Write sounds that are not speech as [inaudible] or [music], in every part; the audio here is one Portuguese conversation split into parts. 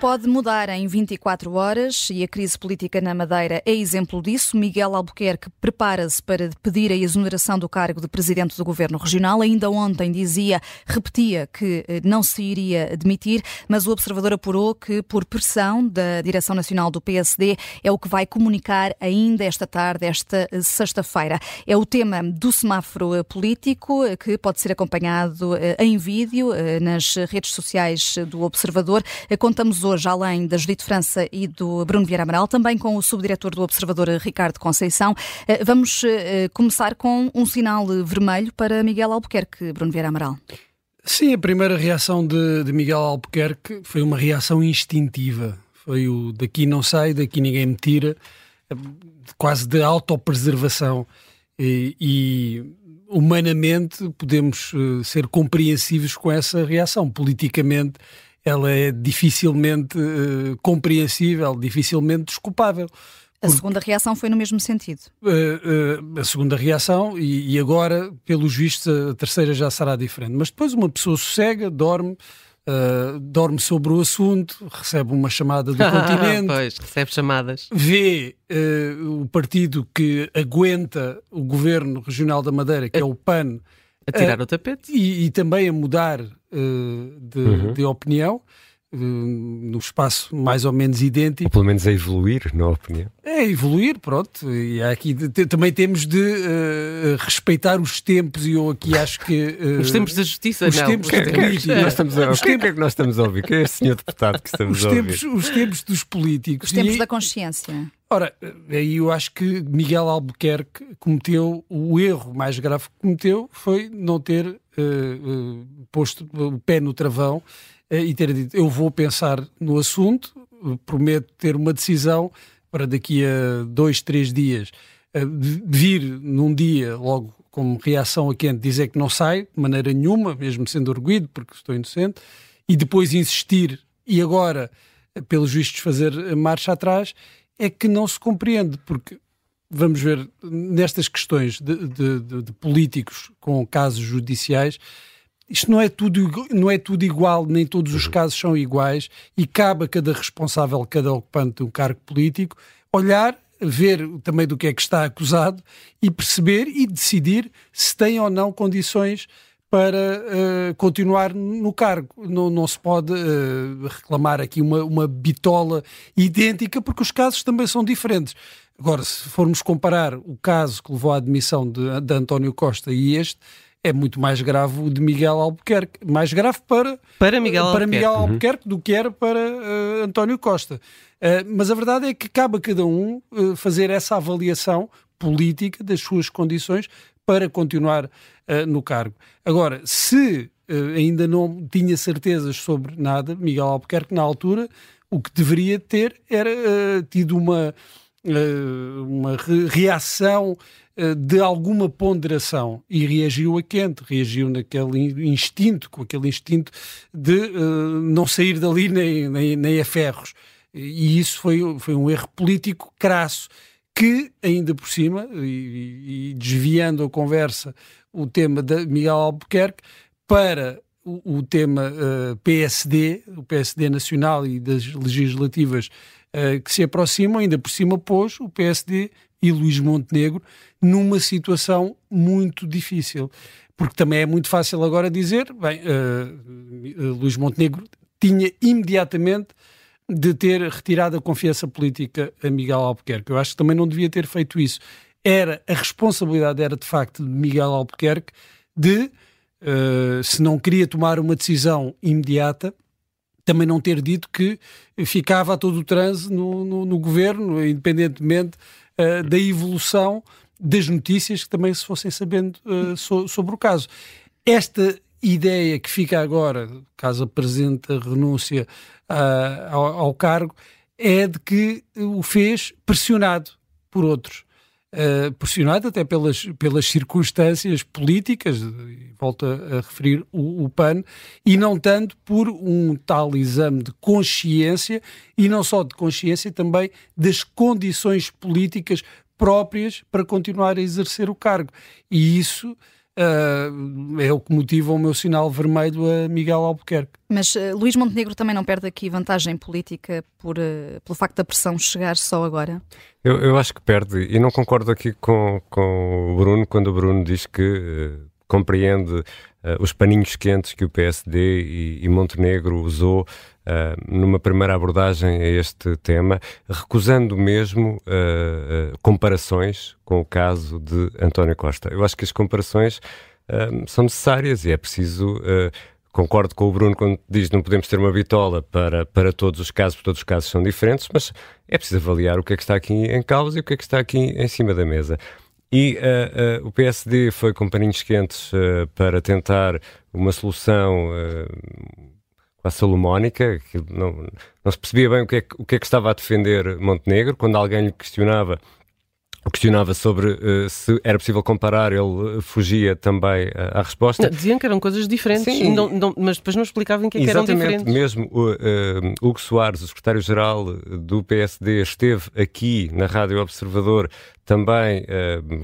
pode mudar em 24 horas e a crise política na Madeira é exemplo disso. Miguel Albuquerque prepara-se para pedir a exoneração do cargo de presidente do governo regional. Ainda ontem dizia, repetia que eh, não se iria demitir, mas o observador apurou que, por pressão da direção nacional do PSD, é o que vai comunicar ainda esta tarde, esta eh, sexta-feira. É o tema do semáforo eh, político que pode ser acompanhado em vídeo nas redes sociais do Observador. Contamos hoje, além da Judite França e do Bruno Vieira Amaral, também com o subdiretor do Observador, Ricardo Conceição. Eh, vamos eh, começar com um sinal vermelho para Miguel Albuquerque, Bruno Vieira Amaral. Sim, a primeira reação de, de Miguel Albuquerque foi uma reação instintiva. Foi o daqui não sai, daqui ninguém me tira, quase de autopreservação. E, e humanamente podemos eh, ser compreensivos com essa reação. Politicamente, ela é dificilmente uh, compreensível, dificilmente desculpável. A segunda reação foi no mesmo sentido. Uh, uh, a segunda reação, e, e, agora, pelos vistos, a terceira já será diferente. Mas depois uma pessoa sossega, dorme, uh, dorme sobre o assunto, recebe uma chamada do [laughs] continente. pois, recebe chamadas. Vê o partido que aguenta o governo regional da Madeira, que é o PAN. A tirar o tapete. E, e também a mudar de, uhum. de opinião no espaço mais ou menos idêntico. Ou pelo menos a evoluir, na opinião. É evoluir, pronto. E aqui também temos de uh, respeitar os tempos e eu aqui acho que... Uh, os tempos da justiça, os não. Tempos que, da política. Que, nós estamos a, os o que é que nós estamos a ouvir? Quem é esse senhor deputado que estamos os a ouvir? Tempos, os tempos dos políticos. Os tempos e, da consciência. Ora, aí eu acho que Miguel Albuquerque cometeu, o erro mais grave que cometeu foi não ter uh, posto o pé no travão eh, e ter dito: eu vou pensar no assunto, prometo ter uma decisão para daqui a dois, três dias. Eh, vir num dia logo como reação a quente dizer que não sai de maneira nenhuma, mesmo sendo arguído, porque estou inocente, e depois insistir e agora, pelos vistos, fazer marcha atrás, é que não se compreende, porque vamos ver, nestas questões de, de, de, de políticos com casos judiciais, isto não é tudo, não é tudo igual, nem todos os uhum. casos são iguais, e cabe a cada responsável, cada ocupante de um cargo político, olhar, ver também do que é que está acusado e perceber e decidir se tem ou não condições para uh, continuar no cargo. Não, não se pode uh, reclamar aqui uma, uma bitola idêntica, porque os casos também são diferentes. Agora, se formos comparar o caso que levou à admissão de, de António Costa e este, é muito mais grave o de Miguel Albuquerque. Mais grave para, para Miguel para Albuquerque, Miguel Albuquerque uhum. do que era para uh, António Costa. Uh, mas a verdade é que cabe a cada um uh, fazer essa avaliação política das suas condições para continuar no cargo. Agora, se ainda não tinha certezas sobre nada, Miguel Albuquerque, na altura, o que deveria ter era tido uma, uma reação de alguma ponderação e reagiu a quente, reagiu naquele instinto, com aquele instinto de uh, não sair dali nem, nem, nem a ferros. E isso foi, foi um erro político crasso que, ainda por cima, e, e desviando a conversa, o tema de Miguel Albuquerque para o, o tema uh, eh, PSD, o PSD nacional e das legislativas uh, que se aproximam, ainda por cima pôs o PSD e Luís Montenegro numa situação muito difícil. Porque também é muito fácil agora dizer, bem, uh, Luís Montenegro tinha imediatamente de ter retirado a confiança política a Miguel Albuquerque. Eu acho que também não devia ter feito isso. Era, a responsabilidade era de facto de Miguel Albuquerque de, uh, se não queria tomar uma decisão imediata, também não ter dito que ficava a todo o transe no, no, no governo, independentemente uh, da evolução das notícias que também se fossem sabendo uh, so, sobre o caso. Esta ideia que fica agora, caso apresente a renúncia uh, ao, ao, cargo, é de que o fez pressionado por outros. Uh, pressionado até pelas, pelas circunstâncias políticas, volto a, referir o, o, PAN, e não tanto por um tal exame de consciência, e não só de consciência, também das condições políticas próprias para continuar a exercer o cargo. E isso uh, é o que motiva o meu sinal vermelho a Miguel Albuquerque. Mas uh, Luís Montenegro também não perde aqui vantagem política por, uh, pelo facto da pressão chegar só agora? Eu, eu acho que perde, e não concordo aqui com, com o Bruno quando o Bruno diz que compreende os paninhos quentes que o PSD e, e Montenegro usou Uh, numa primeira abordagem a este tema, recusando mesmo uh, uh, comparações com o caso de António Costa. Eu acho que as comparações são necessárias e é preciso. Concordo com o Bruno quando diz que não podemos ter uma bitola para, para todos os casos, porque todos os casos são diferentes, mas é preciso avaliar o que é que está aqui em causa e o que é que está aqui em cima da mesa. E uh, uh, o PSD foi com paninhos quentes uh, para tentar uma solução quase salomónica, que não, não se percebia bem o que, é, o que é que estava a defender Montenegro, quando alguém lhe questionava questionava sobre uh, se era possível comparar, ele fugia também uh, à resposta. Não, diziam que eram coisas diferentes, Sim. Não, não, mas depois não explicavam que, é que eram diferentes. mesmo o, uh, Hugo Soares, o secretário-geral do PSD, esteve aqui na Rádio Observador também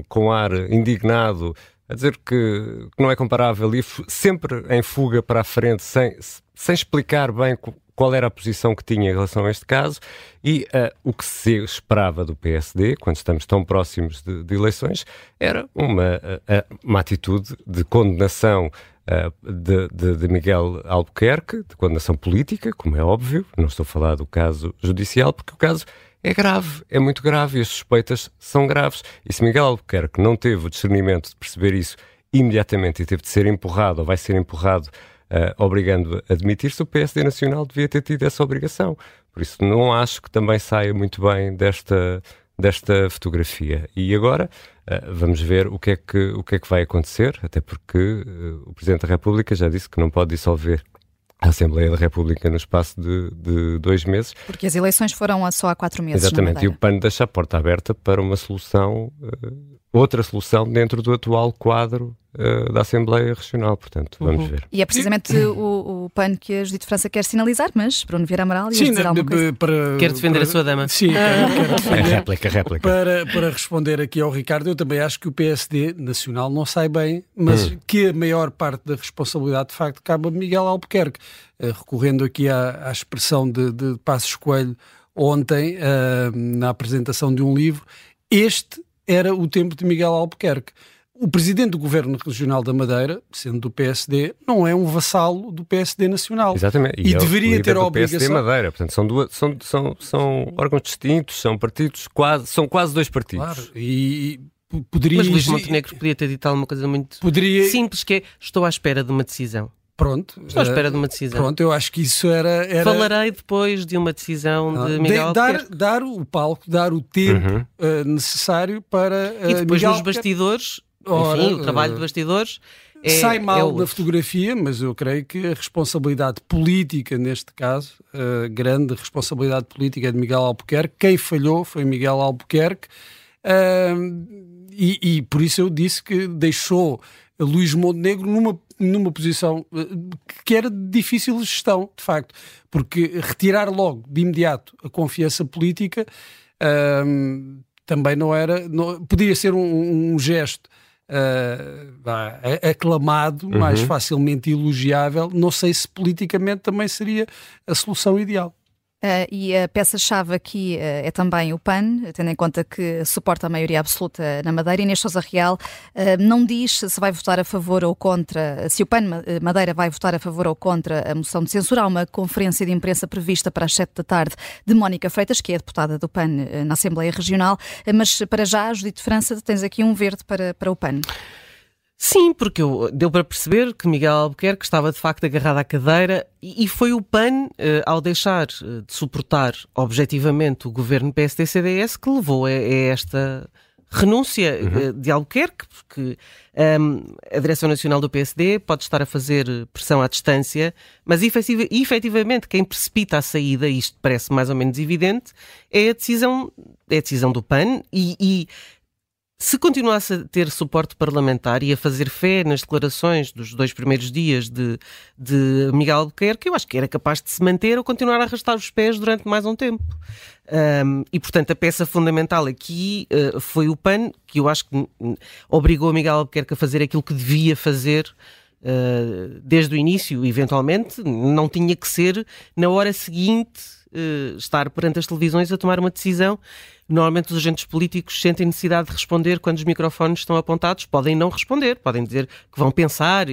com ar indignado a dizer que, que não é comparável e sempre em fuga para a frente, sem, sem explicar bem qual era a posição que tinha em relação a este caso e uh, o que se esperava do PSD, quando estamos tão próximos de, de eleições, era uma, uh, uma atitude de condenação uh, de, de, de, Miguel Albuquerque, de condenação política, como é óbvio, não estou a falar do caso judicial, porque o caso é grave, é muito grave e as suspeitas são graves. E se Miguel Albuquerque não teve o discernimento de perceber isso imediatamente e teve de ser empurrado ou vai ser empurrado, uh, obrigando a admitir-se, o PSD Nacional devia ter tido essa obrigação. Por isso não acho que também saia muito bem desta, desta fotografia. E agora uh, vamos ver o que, é que, o que é que vai acontecer, até porque uh, o Presidente da República já disse que não pode dissolver a Assembleia da República no espaço de, de, dois meses. Porque as eleições foram só há quatro meses. Exatamente, e o PAN deixa a porta aberta para uma solução, uh, outra solução dentro do atual quadro uh, da Assembleia Regional, portanto, vamos uhum. ver. E é precisamente o, o, PAN que a Judite França quer sinalizar, mas Bruno Vieira Amaral Sim, dizer alguma coisa. Para, quer defender para, a sua dama. Sim, quero, quero [laughs] defender. É réplica, réplica. Para, para responder aqui ao Ricardo, eu também acho que o PSD Nacional não sai bem, mas hum. que a maior parte da responsabilidade, de facto, cabe a Miguel Albuquerque. Uh, recorrendo aqui à, à expressão de, de Passos Coelho ontem, uh, na apresentação de um livro, este era o tempo de Miguel Albuquerque. O presidente do Governo Regional da Madeira, sendo do PSD, não é um vassalo do PSD Nacional. Exatamente. E, e é deveria ter a obrigação. PSD Madeira, portanto, são, duas, são, são, são órgãos distintos, são partidos quase, são quase dois partidos. Claro, e poderia. Mas Luís Montenegro podia ter dito alguma coisa muito poderia... simples, que é estou à espera de uma decisão. Pronto. Estou à espera de uma decisão. Pronto, eu acho que isso era. era... Falarei depois de uma decisão de Miguel de, dar, dar o palco, dar o tempo uhum. uh, necessário para. Uh, e depois Miguel nos bastidores, Ora, enfim, o trabalho de bastidores. É, sai mal é da fotografia, mas eu creio que a responsabilidade política, neste caso, a grande responsabilidade política é de Miguel Albuquerque. Quem falhou foi Miguel Albuquerque. Uh, e, e por isso eu disse que deixou Luís Montenegro numa, numa posição eh, que era de difícil gestão, de facto, porque retirar logo, de imediato, a confiança política um, também não era. Não, podia ser um, um gesto. Uh, aclamado, uhum. mais facilmente elogiável, não sei se politicamente também seria a solução ideal. Uh, e a peça-chave aqui uh, é também o PAN, tendo em conta que suporta a maioria absoluta na Madeira. Inês Sousa Real uh, não diz se vai votar a favor ou contra, se o PAN Madeira vai votar a favor ou contra a moção de censura. Há uma conferência de imprensa prevista para as sete da tarde de Mónica Freitas, que é deputada do PAN na Assembleia Regional. mas para já, Judite França, tens aqui um verde para, para o PAN. Sim, porque eu, deu para perceber que Miguel Albuquerque estava de facto agarrado à cadeira e, e foi o PAN, eh, ao deixar eh, de suportar objetivamente o governo PSD-CDS, que levou a, a esta renúncia uhum. Eh, de Albuquerque, porque um, ehm, a Direção Nacional do PSD pode estar a fazer pressão à distância, mas efetiva, efetivamente quem precipita a saída, isto parece mais ou menos evidente, é a decisão, é a decisão do PAN e, e se continuasse a ter suporte parlamentar e a fazer fé nas declarações dos dois primeiros dias de, de Miguel Albuquerque, eu acho que era capaz de se manter ou continuar a arrastar os pés durante mais um tempo. Um, e, portanto, a peça fundamental aqui uh, foi o PAN, que eu acho que obrigou Miguel Albuquerque a fazer aquilo que devia fazer uh, desde o início, eventualmente. Não tinha que ser na hora seguinte uh, estar perante as televisões a tomar uma decisão Normalmente os agentes políticos sentem necessidade de responder quando os microfones estão apontados. Podem não responder, podem dizer que vão pensar.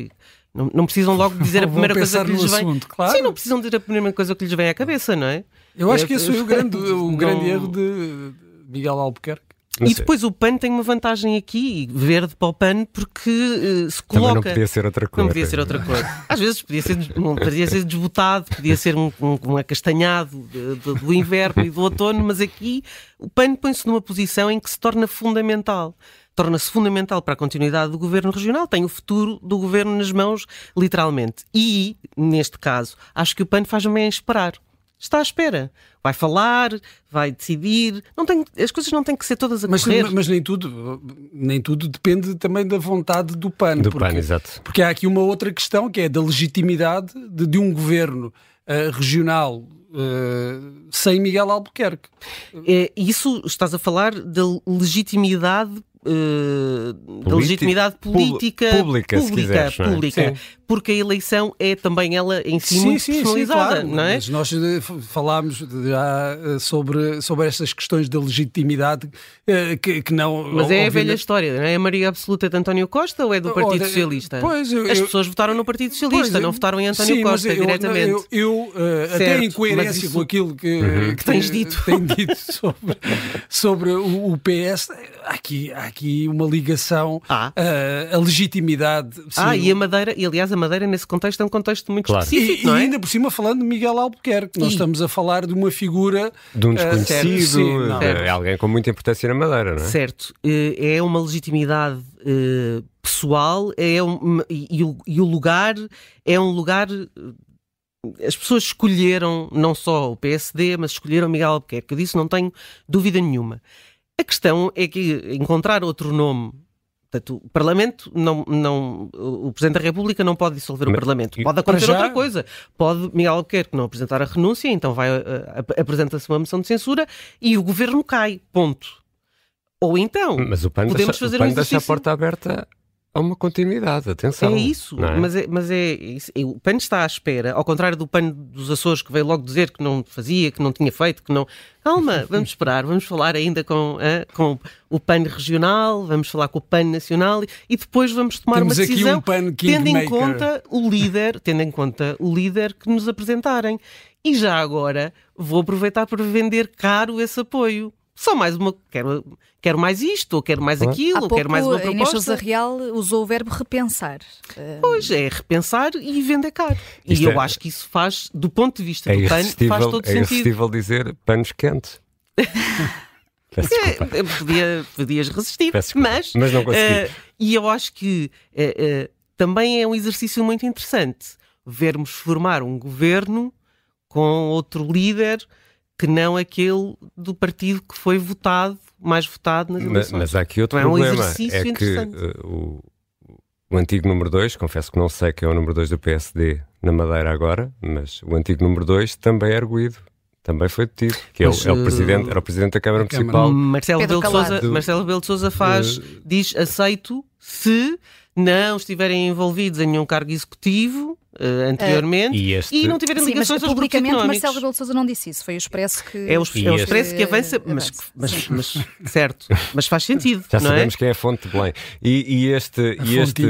Não, não precisam logo dizer a [laughs] primeira coisa que lhes vem. Assunto, claro. Sim, não precisam dizer a primeira coisa que lhes vem à cabeça, não é? Eu acho é, que esse foi o [laughs] grande, o grande erro de Miguel Albuquerque. Não e sei. depois o PAN tem uma vantagem aqui, verde para o PAN, porque uh, se coloca. Também não podia ser outra coisa. Não podia ser outra coisa. Às vezes podia ser, podia ser desbotado, podia ser um, um, um acastanhado de, de, do inverno e do outono, mas aqui o PAN põe-se numa posição em que se torna fundamental torna-se fundamental para a continuidade do governo regional, tem o futuro do governo nas mãos, literalmente. E, neste caso, acho que o PAN faz bem esperar está à espera. Vai falar, vai decidir. Não tem, as coisas não têm que ser todas a mas, correr. Mas nem tudo, nem tudo depende também da vontade do PAN. Do porque, PAN, exato. Porque há aqui uma outra questão que é da legitimidade de, de um governo uh, regional uh, sem Miguel Albuquerque. É, isso estás a falar da legitimidade uh, da legitimidade política pública, pública, quiseres, é? pública porque a eleição é também ela em si sim, muito sim, personalizada, sim, claro. não é? Mas nós eh, falámos já eh, sobre, sobre estas questões da legitimidade que, que não... Mas é a velha história, não é a maioria absoluta de António Costa ou é do Partido Ora, Socialista? Pois, eu, As pessoas votaram no Partido Socialista, pois, não votaram em António Costa eu, diretamente. Eu, eu uh, até em coerência com aquilo que, uhum. que tens dito, [laughs] tem dito sobre, sobre o, o PS, há aqui, há aqui uma ligação ah. uh, a legitimidade. Ah, e a Madeira, e aliás a Madeira nesse contexto é um contexto muito claro. específico, e, não é? E ainda por cima falando de Miguel Albuquerque, nós e... estamos a falar de uma figura... De um desconhecido, uh, é alguém com muita importância na Madeira, não é? Certo, é uma legitimidade uh, pessoal é um, e, e, o, e o lugar é um lugar as pessoas escolheram não só o PSD, mas escolheram Miguel Albuquerque. Disso não tenho dúvida nenhuma. A questão é que encontrar outro nome Portanto, o Parlamento não, não. O Presidente da República não pode dissolver Mas, o Parlamento. Pode acontecer já... outra coisa. Pode Miguel Albuquerque não apresentar a renúncia, então vai uh, apresenta-se uma moção de censura e o governo cai. Ponto. Ou então. Mas o PAN podemos deixa, fazer o PAN um exercício... deixa a porta aberta Há uma continuidade, atenção. É isso, é? mas, é, mas é, é, o PAN está à espera, ao contrário do PAN dos Açores que veio logo dizer que não fazia, que não tinha feito, que não. Calma, [laughs] vamos esperar, vamos falar ainda com, com o PAN regional, vamos falar com o PAN nacional e depois vamos tomar Temos uma decisão um tendo em conta o líder, [laughs] tendo em conta o líder que nos apresentarem. E já agora vou aproveitar para vender caro esse apoio só mais uma. Quero, quero mais isto, ou quero mais aquilo, ou quero mais uma proposta. Inês Sousa Real usou o verbo repensar. Pois é, repensar e vender caro. Isto e é... eu acho que isso faz, do ponto de vista é do PAN, faz todo é sentido. É irresistível dizer panos quentes. [laughs] é, podia, podias resistir, mas, mas não consegui. Uh, e eu acho que uh, uh, também é um exercício muito interessante vermos formar um governo com outro líder que não aquele do partido que foi votado, mais votado nas eleições. Mas, mas há aqui outro então, problema, é, um é que uh, o, o antigo número 2, confesso que não sei quem é o número 2 do PSD na Madeira agora, mas o antigo número 2 também é arguído. Também foi detido, que é, mas, é, o, é o presidente, era o presidente da Câmara Municipal. Marcelo Belo, Souza, Marcelo Belo de Souza faz, uh, diz aceito se não estiverem envolvidos em nenhum cargo executivo uh, anteriormente uh, e, este... e, não tiverem Sim, ligações mas, aos publicamente Marcelo Rebelo de Sousa não disse isso, foi o Expresso que... É o, é o Expresso que avança, mas, mas, mas, certo, mas faz sentido, [laughs] Já é? sabemos é? quem é a fonte de Belém. E, e este, e este,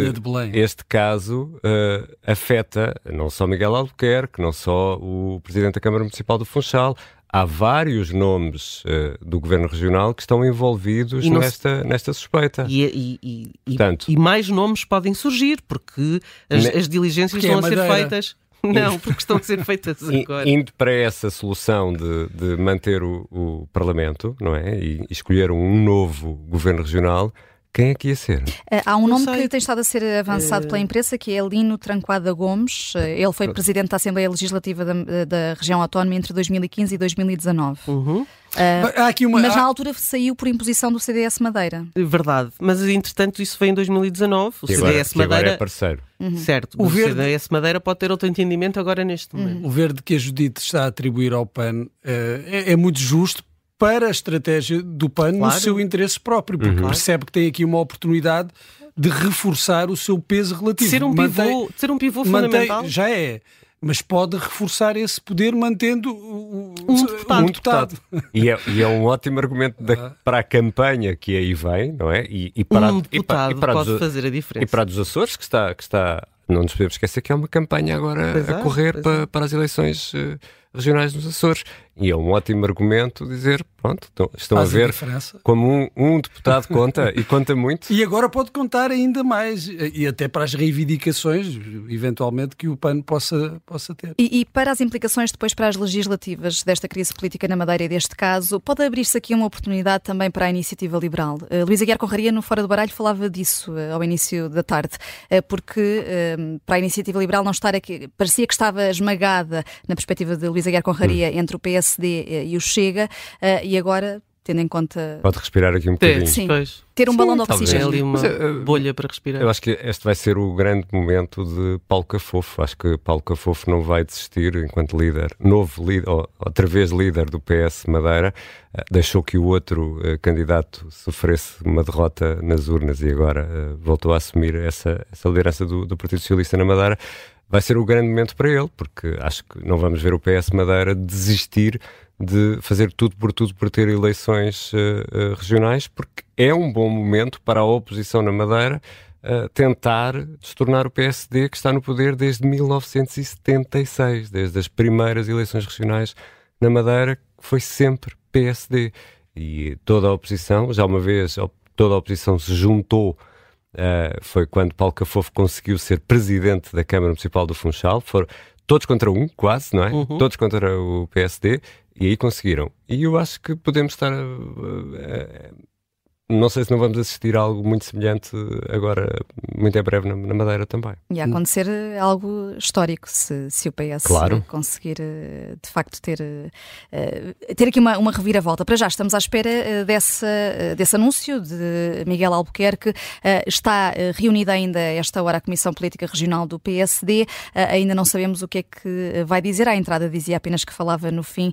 este caso uh, afeta não só Miguel Albuquerque, não só o Presidente da Câmara Municipal do Funchal, há vários nomes uh, do governo regional que estão envolvidos nesta, se... nesta suspeita. E, e, e, Portanto, e, mais nomes podem surgir, porque as, ne... as diligências porque é estão é a ser feitas. [laughs] Não, porque estão a ser feitas agora. Indo para essa solução de, de manter o, o, Parlamento, não é? E escolher um novo governo regional, quem é que ia ser? Eh, há um nome que tem estado a ser avançado pela imprensa, que é Lino Tranquada Gomes. Eh, ele foi presidente da Assembleia Legislativa da, da região autónoma entre 2015 e 2019. Uhum. Uh, há aqui uma, mas na altura saiu por imposição do CDS Madeira. Verdade, mas entretanto isso foi em 2019. O agora, CDS Madeira. Agora é parceiro. Uhum. Certo, o, o verde... CDS Madeira pode ter outro entendimento agora neste momento. Uhum. O verde que a Judite está a atribuir ao PAN uh, é, é muito justo para a estratégia do PAN claro. no seu interesse próprio, porque uhum. percebe que tem aqui uma oportunidade de reforçar o seu peso relativo. Ser um mantém, pivô, ser um pivô fundamental. Mantém, já é mas pode reforçar esse poder mantendo o, um deputado. Um deputado. E, é, e, é, um ótimo argumento da, para a campanha que aí vem, não é? E, e para, um deputado e para, e para pode dos, fazer a diferença. E para dos Açores, que está, que está não nos podemos esquecer que é uma campanha agora pois a é, correr para, é. para as eleições uh, regionais nos Açores. E é um ótimo argumento dizer, pronto, estão, estão a ver a como um, um, deputado conta e conta muito. E agora pode contar ainda mais, e até para as reivindicações, eventualmente, que o PAN possa, possa ter. E, e para as implicações depois para as legislativas desta crise política na Madeira e deste caso, pode abrir-se aqui uma oportunidade também para a iniciativa liberal. Uh, Luís Aguiar Conraria, no Fora do Baralho, falava disso uh, ao início da tarde, uh, porque para a iniciativa liberal não estar aqui, parecia que estava esmagada na perspectiva de Luís Aguiar Conraria hum. entre o PSD eh, e o Chega, eh, e agora tendo em conta. Pode respirar aqui um bocadinho. Sim, ter um Sim, balão de oxigênio. ali uma Mas, bolha para respirar. Eu acho que este vai ser o grande momento de Paulo Cafofo. Acho que Paulo Cafofo não vai desistir enquanto líder, novo líder, ou outra vez líder do PS Madeira. Deixou que o outro uh, candidato sofresse uma derrota nas urnas e agora uh, voltou a assumir essa, essa liderança do, do Partido Socialista na Madeira vai ser o grande momento para ele, porque acho que não vamos ver o PS Madeira desistir de fazer tudo por tudo por ter eleições uh, uh, regionais, porque é um bom momento para a oposição na Madeira uh, tentar destornar o PSD, que está no poder desde 1976, desde as primeiras eleições regionais na Madeira, que foi sempre PSD. E toda a oposição, já uma vez, toda a oposição se juntou Uh, foi quando Paulo Cafofo conseguiu ser presidente da Câmara Municipal do Funchal. Foram todos contra um, quase, não é? Uhum. Todos contra o PSD. E aí conseguiram. E eu acho que podemos estar. Uh, uh, não sei se não vamos assistir a algo muito semelhante agora, muito em breve, na, na Madeira também. E a acontecer algo histórico, se, se o PS claro. conseguir eh, de facto ter, eh, ter aqui uma, uma reviravolta. Para já estamos à espera eh, dessa, desse anúncio de Miguel Albuquerque. Está reunida ainda esta hora a Comissão Política Regional do PSD. Ainda não sabemos o que é que vai dizer. À entrada dizia apenas que falava no fim.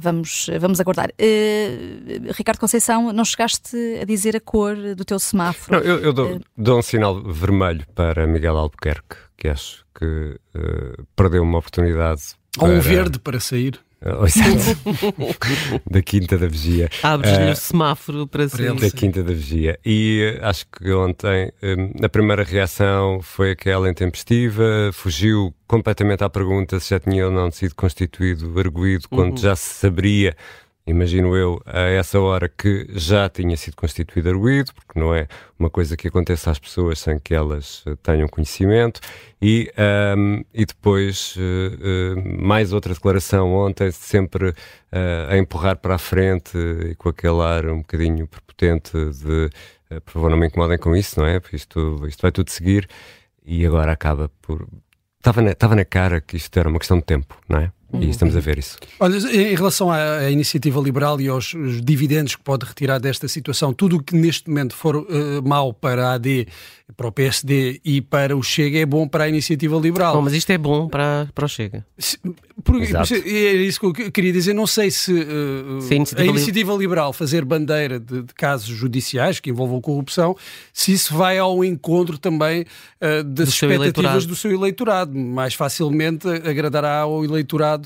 Vamos, vamos aguardar. Ricardo Conceição, não chegaste a dizer a cor do teu semáforo. Não, eu, eu dou, uh, dou, um sinal vermelho para Miguel Albuquerque, que acho que uh, perdeu uma oportunidade. Ou um verde para sair. [laughs] Uh, da Quinta da Vigia. Abres-lhe uh, o semáforo para sair. Da Quinta da Vigia. E uh, acho que ontem a primeira reação foi aquela intempestiva, fugiu completamente à pergunta se já tinha ou não sido constituído arguído, quando uhum. já se saberia imagino eu, a essa hora que já tinha sido constituído arguído, porque não é uma coisa que aconteça às pessoas sem que elas eh, tenham conhecimento, e, um, e depois uh, uh, mais outra declaração ontem, sempre uh, a empurrar para a frente e com aquele ar um bocadinho prepotente de por favor não me incomodem com isso, não é? Isto, isto vai tudo seguir, e agora acaba por. Estava na, estava na cara que isto era uma questão de tempo, não é? E uhum. estamos a ver isso. Olha, em relação à, à iniciativa liberal e aos dividendos que pode retirar desta situação, tudo o que neste momento for uh, mau para a AD, para o PSD e para o Chega é bom para a iniciativa liberal. Bom, mas isto é bom para, para o Chega. Se, por, é isso que eu queria dizer. Não sei se, uh, se a, iniciativa, a iniciativa liberal fazer bandeira de, de, casos judiciais que envolvam corrupção, se isso vai ao encontro também uh, das do expectativas seu do seu eleitorado. Mais facilmente agradará ao eleitorado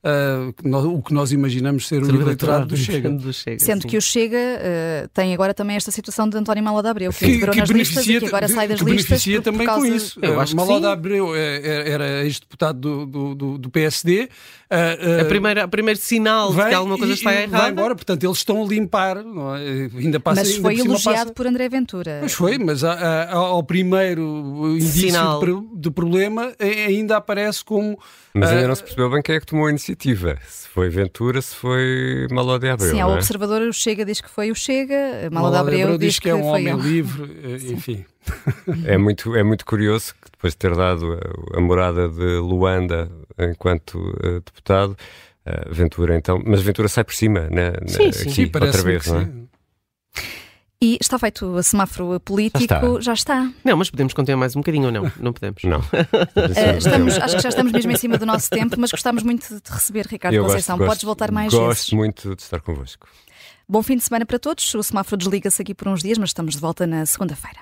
uh, o que nós imaginamos ser, ser o eleitorado do Chega. do Chega. Sendo sim. que o Chega uh, tem agora também esta situação de António Mala de Abreu, que, que integrou nas listas e que agora sai das que listas. beneficia também com isso. Eu acho Mala de Abreu é, era ex-deputado do, do, do, PSD. Uh, a primeira, a primeiro sinal de que alguma coisa está errada. Vai embora, portanto, eles estão a limpar. É? Ainda passa, mas foi elogiado passa... por André Ventura. Mas foi, mas a, a, ao primeiro indício de, de, problema ainda aparece como. Mas ainda não se percebeu bem quem é que tomou a iniciativa positiva. Se foi Ventura, se foi Malo de Abreu. Sim, ao é? observador o Chega diz que foi o Chega, Malo de Abreu, Abreu diz que é um foi homem ele. livre, eh, [laughs] enfim. É muito, é muito curioso que depois de ter dado a, a morada de Luanda enquanto uh, deputado, uh, Ventura então, mas Ventura sai por cima, né? Sim, sim. Aqui, Sim, parece outra vez, que não é? sim. E está feito o semáforo político, já está. Não, mas podemos continuar mais um bocadinho ou não? Não podemos. Não. [laughs] Eh, estamos, acho que já estamos mesmo em cima do nosso tempo, mas gostamos muito de te receber, Ricardo Eu Conceição. gosto, Podes gosto- voltar mais Gosto vezes. muito de estar convosco. Bom fim de semana para todos. O semáforo desliga-se aqui por uns dias, mas estamos de volta na segunda-feira.